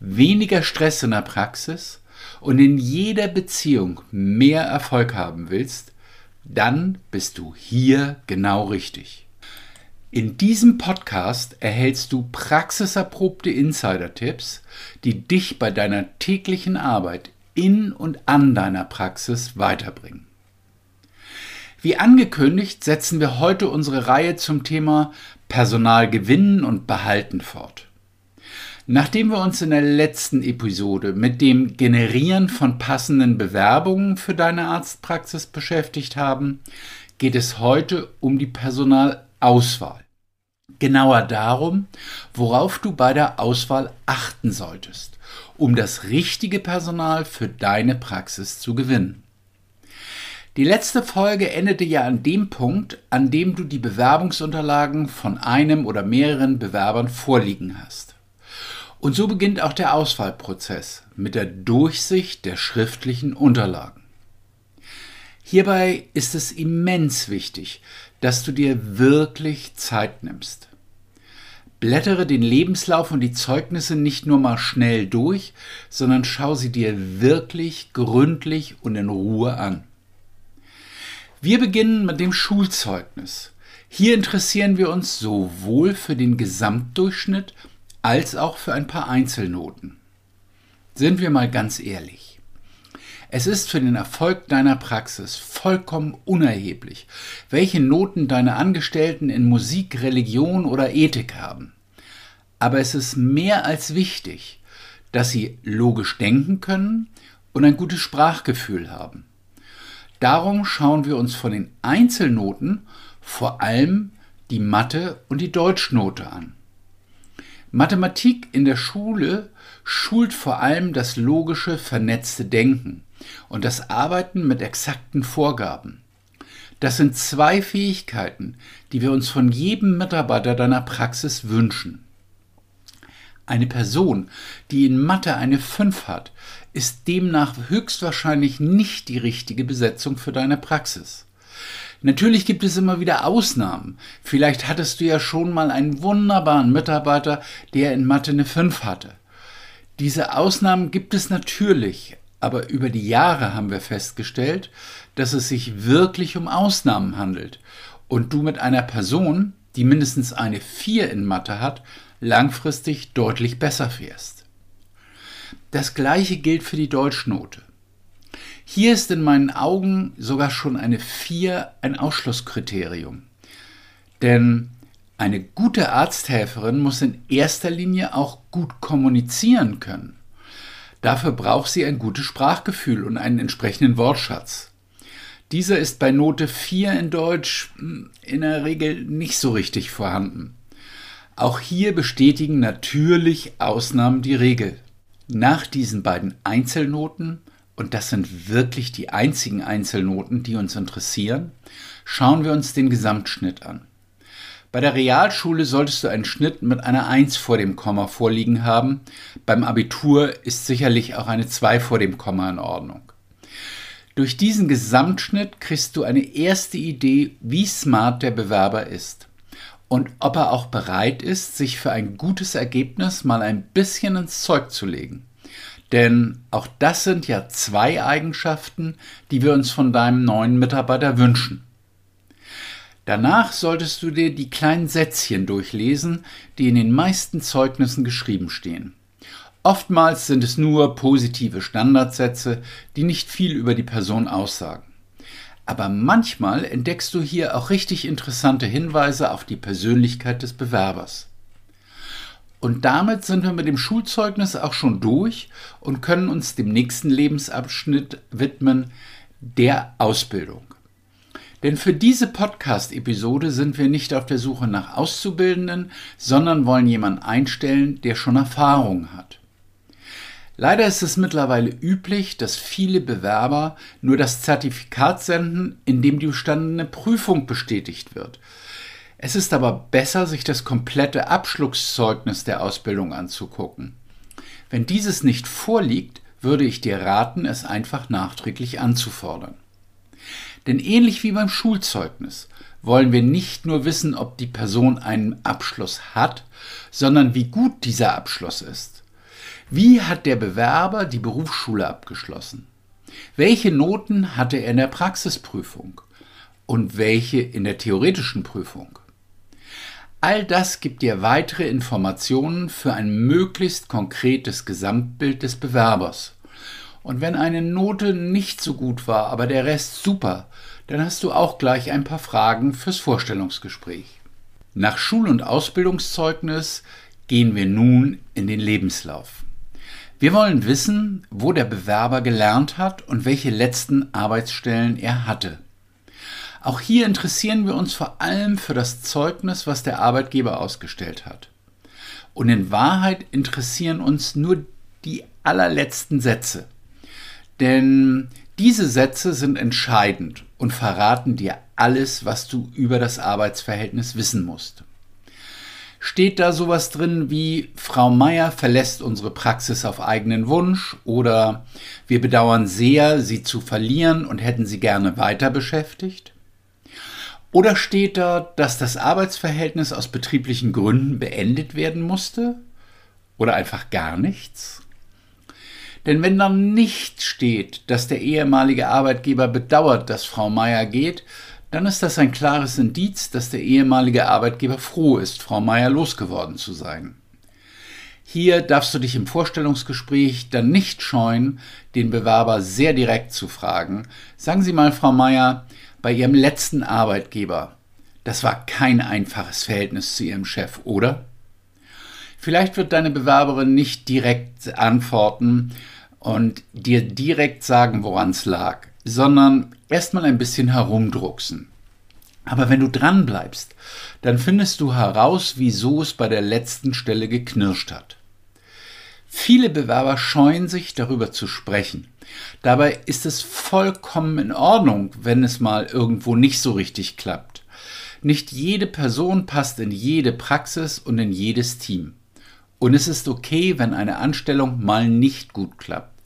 weniger Stress in der Praxis und in jeder Beziehung mehr Erfolg haben willst, dann bist du hier genau richtig. In diesem Podcast erhältst du praxiserprobte Insider-Tipps, die dich bei deiner täglichen Arbeit in und an deiner Praxis weiterbringen. Wie angekündigt setzen wir heute unsere Reihe zum Thema Personal gewinnen und behalten fort. Nachdem wir uns in der letzten Episode mit dem Generieren von passenden Bewerbungen für deine Arztpraxis beschäftigt haben, geht es heute um die Personalauswahl. Genauer darum, worauf du bei der Auswahl achten solltest, um das richtige Personal für deine Praxis zu gewinnen. Die letzte Folge endete ja an dem Punkt, an dem du die Bewerbungsunterlagen von einem oder mehreren Bewerbern vorliegen hast. Und so beginnt auch der Auswahlprozess mit der Durchsicht der schriftlichen Unterlagen. Hierbei ist es immens wichtig, dass du dir wirklich Zeit nimmst. Blättere den Lebenslauf und die Zeugnisse nicht nur mal schnell durch, sondern schau sie dir wirklich gründlich und in Ruhe an. Wir beginnen mit dem Schulzeugnis. Hier interessieren wir uns sowohl für den Gesamtdurchschnitt als auch für ein paar Einzelnoten. Sind wir mal ganz ehrlich. Es ist für den Erfolg deiner Praxis vollkommen unerheblich, welche Noten deine Angestellten in Musik, Religion oder Ethik haben. Aber es ist mehr als wichtig, dass sie logisch denken können und ein gutes Sprachgefühl haben. Darum schauen wir uns von den Einzelnoten vor allem die Mathe- und die Deutschnote an. Mathematik in der Schule schult vor allem das logische, vernetzte Denken und das Arbeiten mit exakten Vorgaben. Das sind zwei Fähigkeiten, die wir uns von jedem Mitarbeiter deiner Praxis wünschen. Eine Person, die in Mathe eine 5 hat, ist demnach höchstwahrscheinlich nicht die richtige Besetzung für deine Praxis. Natürlich gibt es immer wieder Ausnahmen. Vielleicht hattest du ja schon mal einen wunderbaren Mitarbeiter, der in Mathe eine 5 hatte. Diese Ausnahmen gibt es natürlich, aber über die Jahre haben wir festgestellt, dass es sich wirklich um Ausnahmen handelt und du mit einer Person, die mindestens eine 4 in Mathe hat, langfristig deutlich besser fährst. Das gleiche gilt für die Deutschnote. Hier ist in meinen Augen sogar schon eine 4 ein Ausschlusskriterium. Denn eine gute Arzthelferin muss in erster Linie auch gut kommunizieren können. Dafür braucht sie ein gutes Sprachgefühl und einen entsprechenden Wortschatz. Dieser ist bei Note 4 in Deutsch hm, in der Regel nicht so richtig vorhanden. Auch hier bestätigen natürlich Ausnahmen die Regel. Nach diesen beiden Einzelnoten und das sind wirklich die einzigen Einzelnoten, die uns interessieren, schauen wir uns den Gesamtschnitt an. Bei der Realschule solltest du einen Schnitt mit einer 1 vor dem Komma vorliegen haben. Beim Abitur ist sicherlich auch eine 2 vor dem Komma in Ordnung. Durch diesen Gesamtschnitt kriegst du eine erste Idee, wie smart der Bewerber ist und ob er auch bereit ist, sich für ein gutes Ergebnis mal ein bisschen ins Zeug zu legen. Denn auch das sind ja zwei Eigenschaften, die wir uns von deinem neuen Mitarbeiter wünschen. Danach solltest du dir die kleinen Sätzchen durchlesen, die in den meisten Zeugnissen geschrieben stehen. Oftmals sind es nur positive Standardsätze, die nicht viel über die Person aussagen. Aber manchmal entdeckst du hier auch richtig interessante Hinweise auf die Persönlichkeit des Bewerbers. Und damit sind wir mit dem Schulzeugnis auch schon durch und können uns dem nächsten Lebensabschnitt widmen, der Ausbildung. Denn für diese Podcast-Episode sind wir nicht auf der Suche nach Auszubildenden, sondern wollen jemanden einstellen, der schon Erfahrung hat. Leider ist es mittlerweile üblich, dass viele Bewerber nur das Zertifikat senden, in dem die bestandene Prüfung bestätigt wird. Es ist aber besser, sich das komplette Abschlusszeugnis der Ausbildung anzugucken. Wenn dieses nicht vorliegt, würde ich dir raten, es einfach nachträglich anzufordern. Denn ähnlich wie beim Schulzeugnis wollen wir nicht nur wissen, ob die Person einen Abschluss hat, sondern wie gut dieser Abschluss ist. Wie hat der Bewerber die Berufsschule abgeschlossen? Welche Noten hatte er in der Praxisprüfung? Und welche in der theoretischen Prüfung? All das gibt dir weitere Informationen für ein möglichst konkretes Gesamtbild des Bewerbers. Und wenn eine Note nicht so gut war, aber der Rest super, dann hast du auch gleich ein paar Fragen fürs Vorstellungsgespräch. Nach Schul- und Ausbildungszeugnis gehen wir nun in den Lebenslauf. Wir wollen wissen, wo der Bewerber gelernt hat und welche letzten Arbeitsstellen er hatte. Auch hier interessieren wir uns vor allem für das Zeugnis, was der Arbeitgeber ausgestellt hat. Und in Wahrheit interessieren uns nur die allerletzten Sätze. Denn diese Sätze sind entscheidend und verraten dir alles, was du über das Arbeitsverhältnis wissen musst. Steht da sowas drin wie Frau Meier verlässt unsere Praxis auf eigenen Wunsch oder wir bedauern sehr, sie zu verlieren und hätten sie gerne weiter beschäftigt? Oder steht da, dass das Arbeitsverhältnis aus betrieblichen Gründen beendet werden musste? Oder einfach gar nichts? Denn wenn dann nicht steht, dass der ehemalige Arbeitgeber bedauert, dass Frau Meier geht, dann ist das ein klares Indiz, dass der ehemalige Arbeitgeber froh ist, Frau Meier losgeworden zu sein. Hier darfst du dich im Vorstellungsgespräch dann nicht scheuen, den Bewerber sehr direkt zu fragen. Sagen Sie mal, Frau Meier, bei Ihrem letzten Arbeitgeber, das war kein einfaches Verhältnis zu Ihrem Chef, oder? Vielleicht wird deine Bewerberin nicht direkt antworten und dir direkt sagen, woran es lag, sondern erstmal ein bisschen herumdrucksen. Aber wenn du dran bleibst, dann findest du heraus, wieso es bei der letzten Stelle geknirscht hat. Viele Bewerber scheuen sich, darüber zu sprechen. Dabei ist es vollkommen in Ordnung, wenn es mal irgendwo nicht so richtig klappt. Nicht jede Person passt in jede Praxis und in jedes Team. Und es ist okay, wenn eine Anstellung mal nicht gut klappt.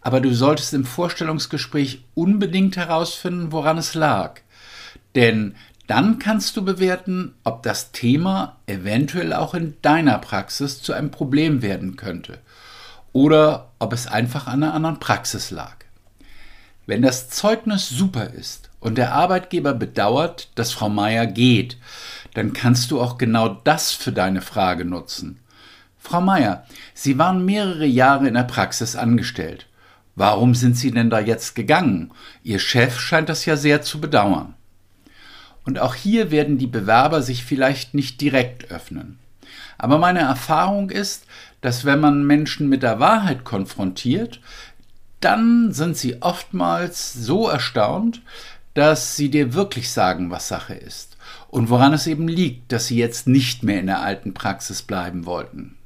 Aber du solltest im Vorstellungsgespräch unbedingt herausfinden, woran es lag. Denn dann kannst du bewerten, ob das Thema eventuell auch in deiner Praxis zu einem Problem werden könnte oder ob es einfach an einer anderen Praxis lag. Wenn das Zeugnis super ist und der Arbeitgeber bedauert, dass Frau Meier geht, dann kannst du auch genau das für deine Frage nutzen. Frau Meier, Sie waren mehrere Jahre in der Praxis angestellt. Warum sind Sie denn da jetzt gegangen? Ihr Chef scheint das ja sehr zu bedauern. Und auch hier werden die Bewerber sich vielleicht nicht direkt öffnen. Aber meine Erfahrung ist, dass wenn man Menschen mit der Wahrheit konfrontiert, dann sind sie oftmals so erstaunt, dass sie dir wirklich sagen, was Sache ist und woran es eben liegt, dass sie jetzt nicht mehr in der alten Praxis bleiben wollten.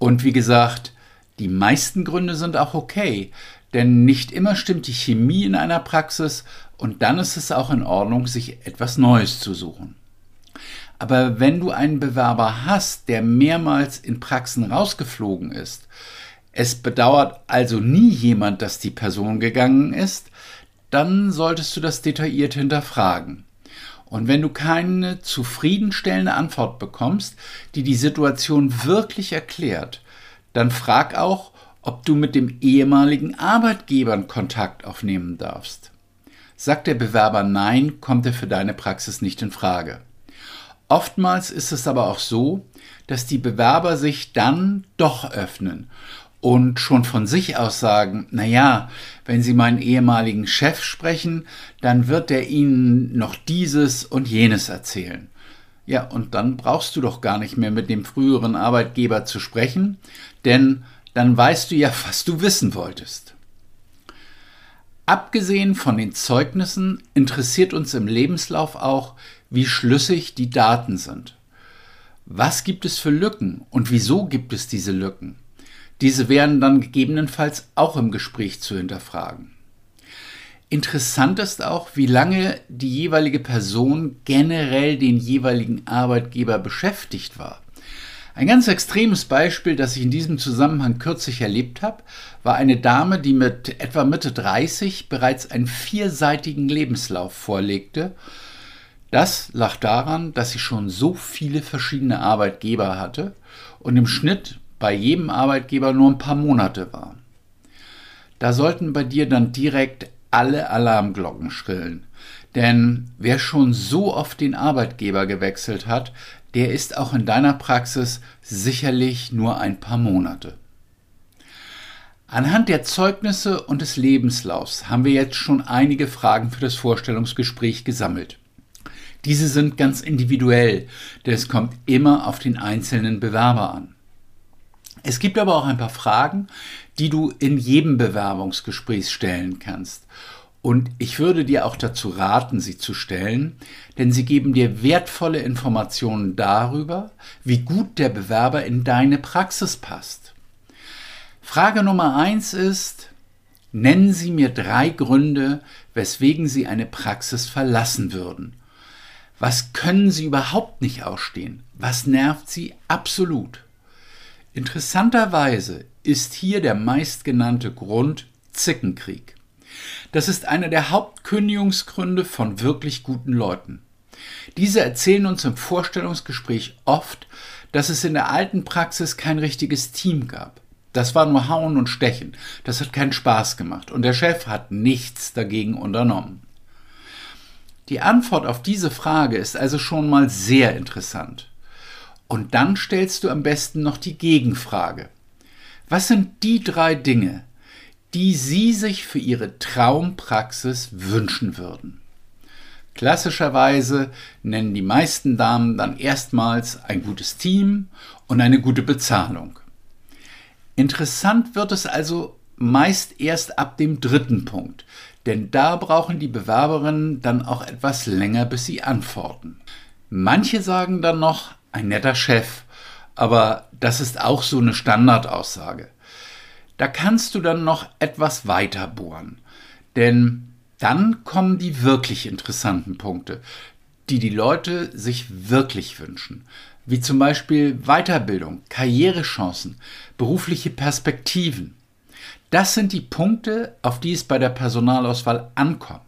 Und wie gesagt, die meisten Gründe sind auch okay, denn nicht immer stimmt die Chemie in einer Praxis und dann ist es auch in Ordnung, sich etwas Neues zu suchen. Aber wenn du einen Bewerber hast, der mehrmals in Praxen rausgeflogen ist, es bedauert also nie jemand, dass die Person gegangen ist, dann solltest du das detailliert hinterfragen. Und wenn du keine zufriedenstellende Antwort bekommst, die die Situation wirklich erklärt, dann frag auch, ob du mit dem ehemaligen Arbeitgeber Kontakt aufnehmen darfst. Sagt der Bewerber Nein, kommt er für deine Praxis nicht in Frage. Oftmals ist es aber auch so, dass die Bewerber sich dann doch öffnen und schon von sich aus sagen, na ja, wenn Sie meinen ehemaligen Chef sprechen, dann wird er Ihnen noch dieses und jenes erzählen. Ja, und dann brauchst du doch gar nicht mehr mit dem früheren Arbeitgeber zu sprechen, denn dann weißt du ja, was du wissen wolltest. Abgesehen von den Zeugnissen interessiert uns im Lebenslauf auch, wie schlüssig die Daten sind. Was gibt es für Lücken und wieso gibt es diese Lücken? Diese wären dann gegebenenfalls auch im Gespräch zu hinterfragen. Interessant ist auch, wie lange die jeweilige Person generell den jeweiligen Arbeitgeber beschäftigt war. Ein ganz extremes Beispiel, das ich in diesem Zusammenhang kürzlich erlebt habe, war eine Dame, die mit etwa Mitte 30 bereits einen vierseitigen Lebenslauf vorlegte. Das lag daran, dass sie schon so viele verschiedene Arbeitgeber hatte und im Schnitt bei jedem Arbeitgeber nur ein paar Monate war. Da sollten bei dir dann direkt alle Alarmglocken schrillen. Denn wer schon so oft den Arbeitgeber gewechselt hat, der ist auch in deiner Praxis sicherlich nur ein paar Monate. Anhand der Zeugnisse und des Lebenslaufs haben wir jetzt schon einige Fragen für das Vorstellungsgespräch gesammelt. Diese sind ganz individuell, denn es kommt immer auf den einzelnen Bewerber an. Es gibt aber auch ein paar Fragen, die du in jedem Bewerbungsgespräch stellen kannst. Und ich würde dir auch dazu raten, sie zu stellen, denn sie geben dir wertvolle Informationen darüber, wie gut der Bewerber in deine Praxis passt. Frage Nummer eins ist, nennen Sie mir drei Gründe, weswegen Sie eine Praxis verlassen würden. Was können Sie überhaupt nicht ausstehen? Was nervt Sie absolut? Interessanterweise ist hier der meistgenannte Grund Zickenkrieg. Das ist einer der Hauptkündigungsgründe von wirklich guten Leuten. Diese erzählen uns im Vorstellungsgespräch oft, dass es in der alten Praxis kein richtiges Team gab. Das war nur Hauen und Stechen. Das hat keinen Spaß gemacht und der Chef hat nichts dagegen unternommen. Die Antwort auf diese Frage ist also schon mal sehr interessant. Und dann stellst du am besten noch die Gegenfrage. Was sind die drei Dinge, die Sie sich für Ihre Traumpraxis wünschen würden? Klassischerweise nennen die meisten Damen dann erstmals ein gutes Team und eine gute Bezahlung. Interessant wird es also meist erst ab dem dritten Punkt, denn da brauchen die Bewerberinnen dann auch etwas länger, bis sie antworten. Manche sagen dann noch, ein netter Chef. Aber das ist auch so eine Standardaussage. Da kannst du dann noch etwas weiter bohren. Denn dann kommen die wirklich interessanten Punkte, die die Leute sich wirklich wünschen. Wie zum Beispiel Weiterbildung, Karrierechancen, berufliche Perspektiven. Das sind die Punkte, auf die es bei der Personalauswahl ankommt.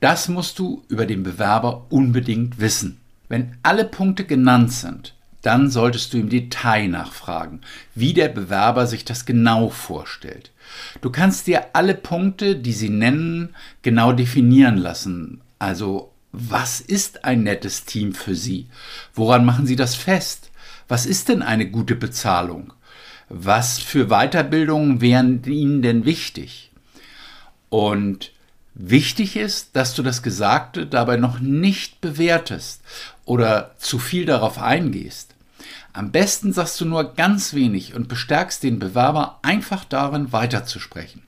Das musst du über den Bewerber unbedingt wissen. Wenn alle Punkte genannt sind, dann solltest du im Detail nachfragen, wie der Bewerber sich das genau vorstellt. Du kannst dir alle Punkte, die sie nennen, genau definieren lassen. Also, was ist ein nettes Team für Sie? Woran machen Sie das fest? Was ist denn eine gute Bezahlung? Was für Weiterbildungen wären Ihnen denn wichtig? Und Wichtig ist, dass du das Gesagte dabei noch nicht bewertest oder zu viel darauf eingehst. Am besten sagst du nur ganz wenig und bestärkst den Bewerber einfach darin, weiterzusprechen.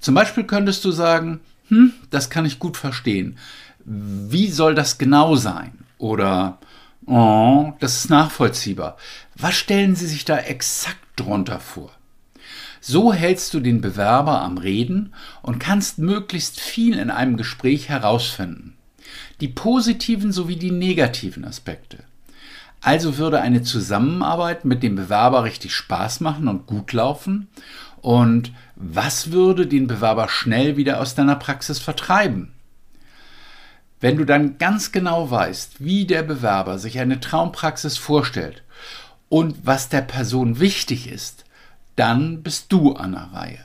Zum Beispiel könntest du sagen, hm, das kann ich gut verstehen. Wie soll das genau sein? Oder, oh, das ist nachvollziehbar. Was stellen Sie sich da exakt drunter vor? So hältst du den Bewerber am Reden und kannst möglichst viel in einem Gespräch herausfinden. Die positiven sowie die negativen Aspekte. Also würde eine Zusammenarbeit mit dem Bewerber richtig Spaß machen und gut laufen? Und was würde den Bewerber schnell wieder aus deiner Praxis vertreiben? Wenn du dann ganz genau weißt, wie der Bewerber sich eine Traumpraxis vorstellt und was der Person wichtig ist, dann bist du an der Reihe.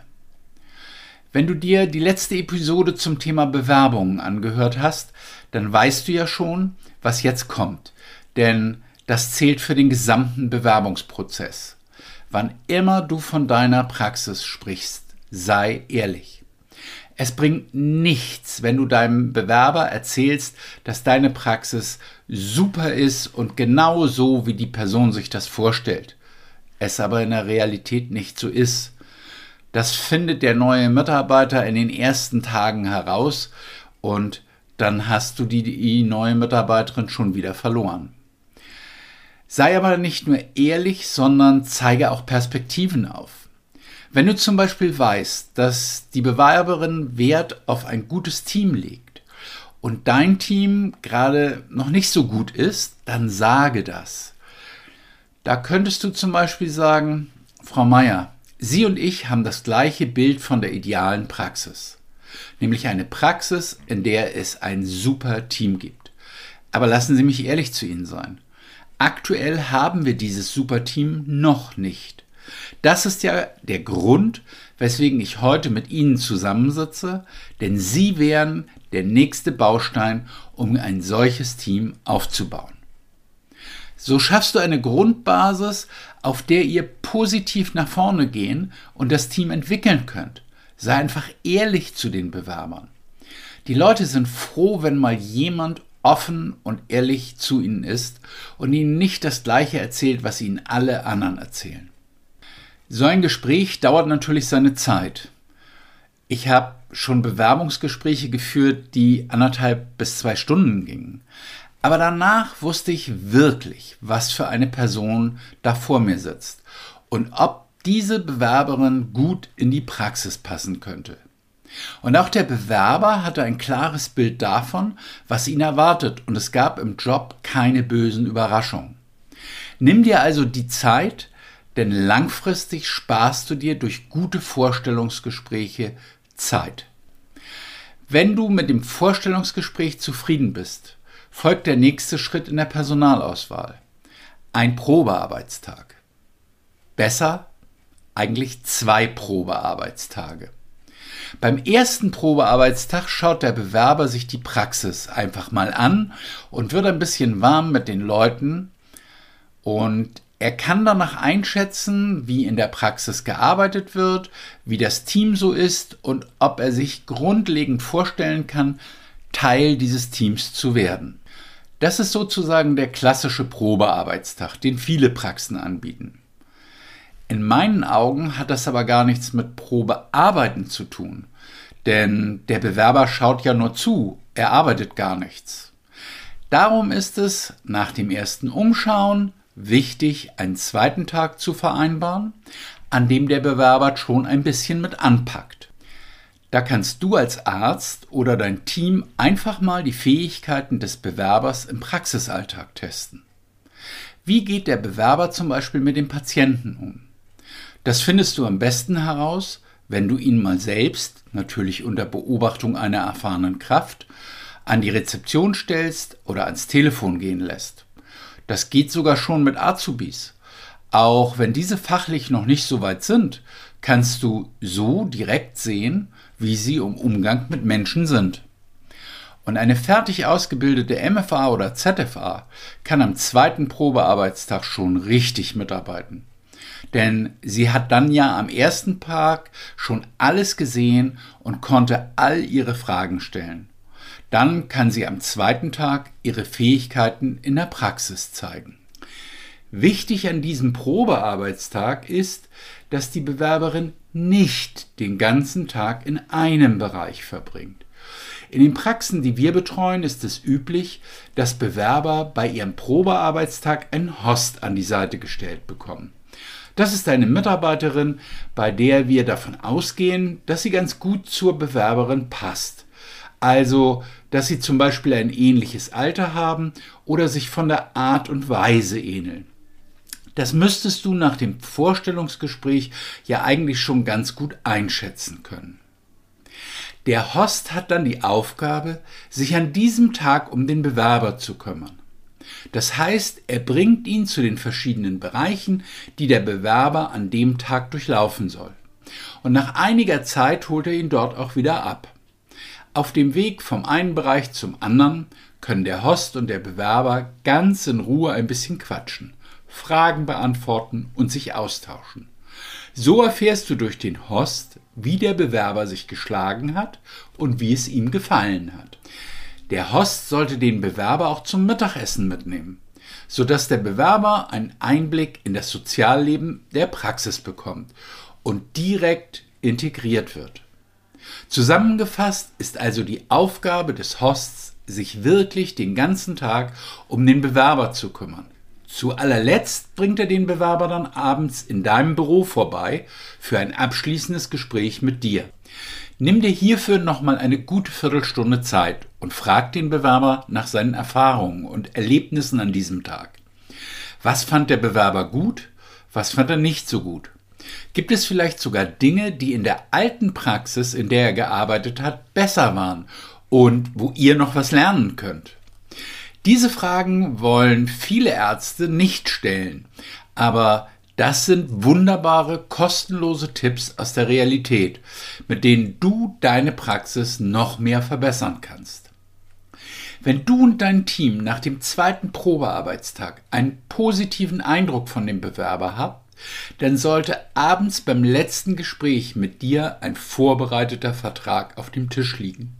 Wenn du dir die letzte Episode zum Thema Bewerbungen angehört hast, dann weißt du ja schon, was jetzt kommt. Denn das zählt für den gesamten Bewerbungsprozess. Wann immer du von deiner Praxis sprichst, sei ehrlich. Es bringt nichts, wenn du deinem Bewerber erzählst, dass deine Praxis super ist und genau so, wie die Person sich das vorstellt es aber in der Realität nicht so ist. Das findet der neue Mitarbeiter in den ersten Tagen heraus und dann hast du die, die neue Mitarbeiterin schon wieder verloren. Sei aber nicht nur ehrlich, sondern zeige auch Perspektiven auf. Wenn du zum Beispiel weißt, dass die Bewerberin Wert auf ein gutes Team legt und dein Team gerade noch nicht so gut ist, dann sage das. Da könntest du zum Beispiel sagen, Frau Meier, Sie und ich haben das gleiche Bild von der idealen Praxis, nämlich eine Praxis, in der es ein super Team gibt. Aber lassen Sie mich ehrlich zu Ihnen sein. Aktuell haben wir dieses super Team noch nicht. Das ist ja der Grund, weswegen ich heute mit Ihnen zusammensitze, denn Sie wären der nächste Baustein, um ein solches Team aufzubauen. So schaffst du eine Grundbasis, auf der ihr positiv nach vorne gehen und das Team entwickeln könnt. Sei einfach ehrlich zu den Bewerbern. Die Leute sind froh, wenn mal jemand offen und ehrlich zu ihnen ist und ihnen nicht das Gleiche erzählt, was ihnen alle anderen erzählen. So ein Gespräch dauert natürlich seine Zeit. Ich habe schon Bewerbungsgespräche geführt, die anderthalb bis zwei Stunden gingen. Aber danach wusste ich wirklich, was für eine Person da vor mir sitzt und ob diese Bewerberin gut in die Praxis passen könnte. Und auch der Bewerber hatte ein klares Bild davon, was ihn erwartet, und es gab im Job keine bösen Überraschungen. Nimm dir also die Zeit, denn langfristig sparst du dir durch gute Vorstellungsgespräche Zeit. Wenn du mit dem Vorstellungsgespräch zufrieden bist, folgt der nächste Schritt in der Personalauswahl. Ein Probearbeitstag. Besser eigentlich zwei Probearbeitstage. Beim ersten Probearbeitstag schaut der Bewerber sich die Praxis einfach mal an und wird ein bisschen warm mit den Leuten und er kann danach einschätzen, wie in der Praxis gearbeitet wird, wie das Team so ist und ob er sich grundlegend vorstellen kann, Teil dieses Teams zu werden. Das ist sozusagen der klassische Probearbeitstag, den viele Praxen anbieten. In meinen Augen hat das aber gar nichts mit Probearbeiten zu tun, denn der Bewerber schaut ja nur zu, er arbeitet gar nichts. Darum ist es nach dem ersten Umschauen wichtig, einen zweiten Tag zu vereinbaren, an dem der Bewerber schon ein bisschen mit anpackt. Da kannst du als Arzt oder dein Team einfach mal die Fähigkeiten des Bewerbers im Praxisalltag testen. Wie geht der Bewerber zum Beispiel mit dem Patienten um? Das findest du am besten heraus, wenn du ihn mal selbst, natürlich unter Beobachtung einer erfahrenen Kraft, an die Rezeption stellst oder ans Telefon gehen lässt. Das geht sogar schon mit Azubis. Auch wenn diese fachlich noch nicht so weit sind, kannst du so direkt sehen, wie sie im Umgang mit Menschen sind. Und eine fertig ausgebildete MFA oder ZFA kann am zweiten Probearbeitstag schon richtig mitarbeiten. Denn sie hat dann ja am ersten Tag schon alles gesehen und konnte all ihre Fragen stellen. Dann kann sie am zweiten Tag ihre Fähigkeiten in der Praxis zeigen. Wichtig an diesem Probearbeitstag ist, dass die Bewerberin nicht den ganzen Tag in einem Bereich verbringt. In den Praxen, die wir betreuen, ist es üblich, dass Bewerber bei ihrem Probearbeitstag einen Host an die Seite gestellt bekommen. Das ist eine Mitarbeiterin, bei der wir davon ausgehen, dass sie ganz gut zur Bewerberin passt. Also, dass sie zum Beispiel ein ähnliches Alter haben oder sich von der Art und Weise ähneln. Das müsstest du nach dem Vorstellungsgespräch ja eigentlich schon ganz gut einschätzen können. Der Host hat dann die Aufgabe, sich an diesem Tag um den Bewerber zu kümmern. Das heißt, er bringt ihn zu den verschiedenen Bereichen, die der Bewerber an dem Tag durchlaufen soll. Und nach einiger Zeit holt er ihn dort auch wieder ab. Auf dem Weg vom einen Bereich zum anderen können der Host und der Bewerber ganz in Ruhe ein bisschen quatschen. Fragen beantworten und sich austauschen. So erfährst du durch den Host, wie der Bewerber sich geschlagen hat und wie es ihm gefallen hat. Der Host sollte den Bewerber auch zum Mittagessen mitnehmen, sodass der Bewerber einen Einblick in das Sozialleben der Praxis bekommt und direkt integriert wird. Zusammengefasst ist also die Aufgabe des Hosts, sich wirklich den ganzen Tag um den Bewerber zu kümmern Zu allerletzt bringt er den Bewerber dann abends in deinem Büro vorbei für ein abschließendes Gespräch mit dir. Nimm dir hierfür nochmal eine gute Viertelstunde Zeit und frag den Bewerber nach seinen Erfahrungen und Erlebnissen an diesem Tag. Was fand der Bewerber gut? Was fand er nicht so gut? Gibt es vielleicht sogar Dinge, die in der alten Praxis, in der er gearbeitet hat, besser waren und wo ihr noch was lernen könnt? Diese Fragen wollen viele Ärzte nicht stellen, aber das sind wunderbare, kostenlose Tipps aus der Realität, mit denen du deine Praxis noch mehr verbessern kannst. Wenn du und dein Team nach dem zweiten Probearbeitstag einen positiven Eindruck von dem Bewerber habt, dann sollte abends beim letzten Gespräch mit dir ein vorbereiteter Vertrag auf dem Tisch liegen.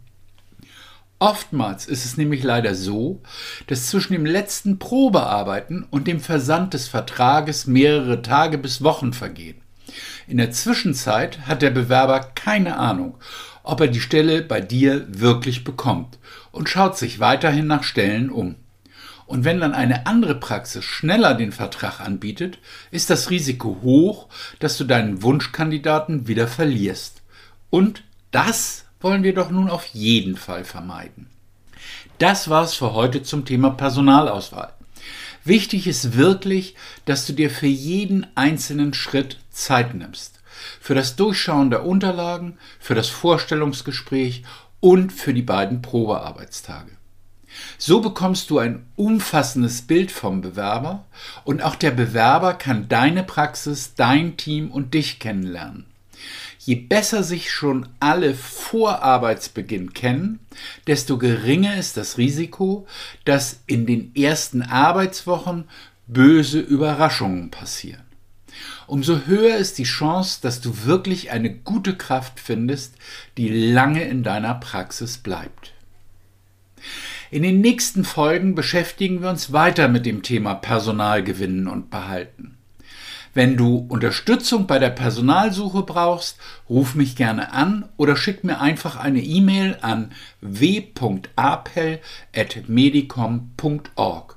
Oftmals ist es nämlich leider so, dass zwischen dem letzten Probearbeiten und dem Versand des Vertrages mehrere Tage bis Wochen vergehen. In der Zwischenzeit hat der Bewerber keine Ahnung, ob er die Stelle bei dir wirklich bekommt und schaut sich weiterhin nach Stellen um. Und wenn dann eine andere Praxis schneller den Vertrag anbietet, ist das Risiko hoch, dass du deinen Wunschkandidaten wieder verlierst. Und das wollen wir doch nun auf jeden Fall vermeiden. Das war's für heute zum Thema Personalauswahl. Wichtig ist wirklich, dass du dir für jeden einzelnen Schritt Zeit nimmst. Für das Durchschauen der Unterlagen, für das Vorstellungsgespräch und für die beiden Probearbeitstage. So bekommst du ein umfassendes Bild vom Bewerber und auch der Bewerber kann deine Praxis, dein Team und dich kennenlernen. Je besser sich schon alle vor Arbeitsbeginn kennen, desto geringer ist das Risiko, dass in den ersten Arbeitswochen böse Überraschungen passieren. Umso höher ist die Chance, dass du wirklich eine gute Kraft findest, die lange in deiner Praxis bleibt. In den nächsten Folgen beschäftigen wir uns weiter mit dem Thema Personal gewinnen und behalten. Wenn du Unterstützung bei der Personalsuche brauchst, ruf mich gerne an oder schick mir einfach eine E-Mail an w.apel.medicom.org.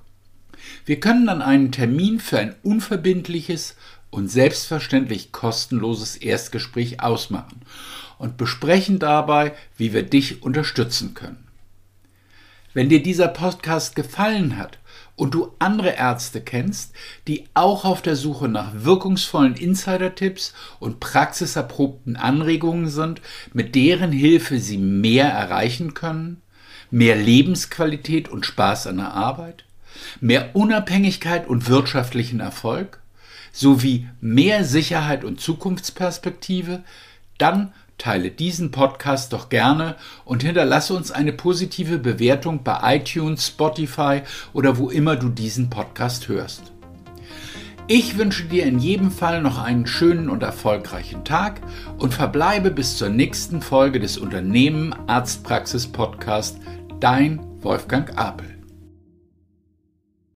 Wir können dann einen Termin für ein unverbindliches und selbstverständlich kostenloses Erstgespräch ausmachen und besprechen dabei, wie wir dich unterstützen können. Wenn dir dieser Podcast gefallen hat und du andere Ärzte kennst, die auch auf der Suche nach wirkungsvollen Insider-Tipps und praxiserprobten Anregungen sind, mit deren Hilfe sie mehr erreichen können, mehr Lebensqualität und Spaß an der Arbeit, mehr Unabhängigkeit und wirtschaftlichen Erfolg, sowie mehr Sicherheit und Zukunftsperspektive, dann Teile diesen Podcast doch gerne und hinterlasse uns eine positive Bewertung bei iTunes, Spotify oder wo immer du diesen Podcast hörst. Ich wünsche dir in jedem Fall noch einen schönen und erfolgreichen Tag und verbleibe bis zur nächsten Folge des Unternehmen Arztpraxis Podcast. Dein Wolfgang Apel.